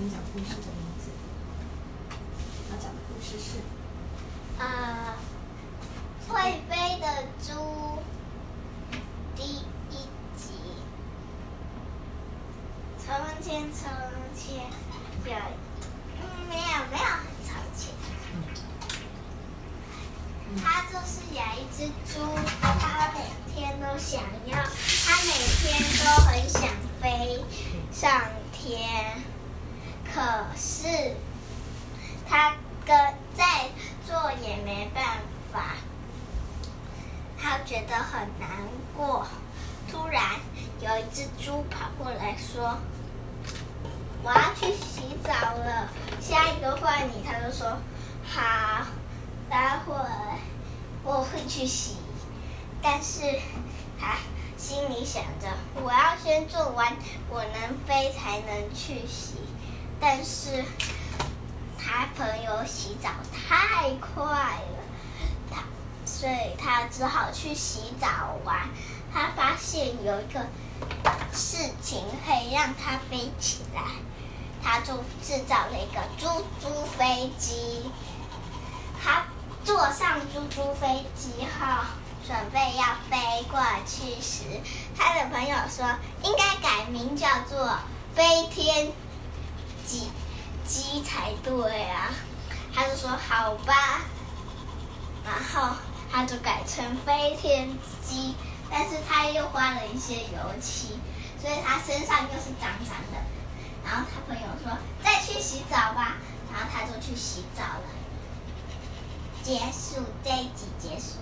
你讲故事的名字。他讲的故事是啊会飞的猪第一集。从前从前有没有没有他就是养一只猪他每天都想要他每天都很想飞上天。可是他跟再做也没办法，他觉得很难过。突然有一只猪跑过来说：“我要去洗澡了。”下一个换你，他就说：“好，待会儿我会去洗。”但是他心里想着：“我要先做完，我能飞才能去洗。”但是他朋友洗澡太快了，他所以他只好去洗澡玩。他发现有一个事情可以让他飞起来，他就制造了一个猪猪飞机。他坐上猪猪飞机后，准备要飞过去时，他的朋友说应该改名叫做飞天机才对啊。他就说好吧，然后他就改成飞天机。但是他又花了一些油漆，所以他身上又是脏脏的。然后他朋友说：“再去洗澡吧。”然后他就去洗澡了。结束这一集，结束。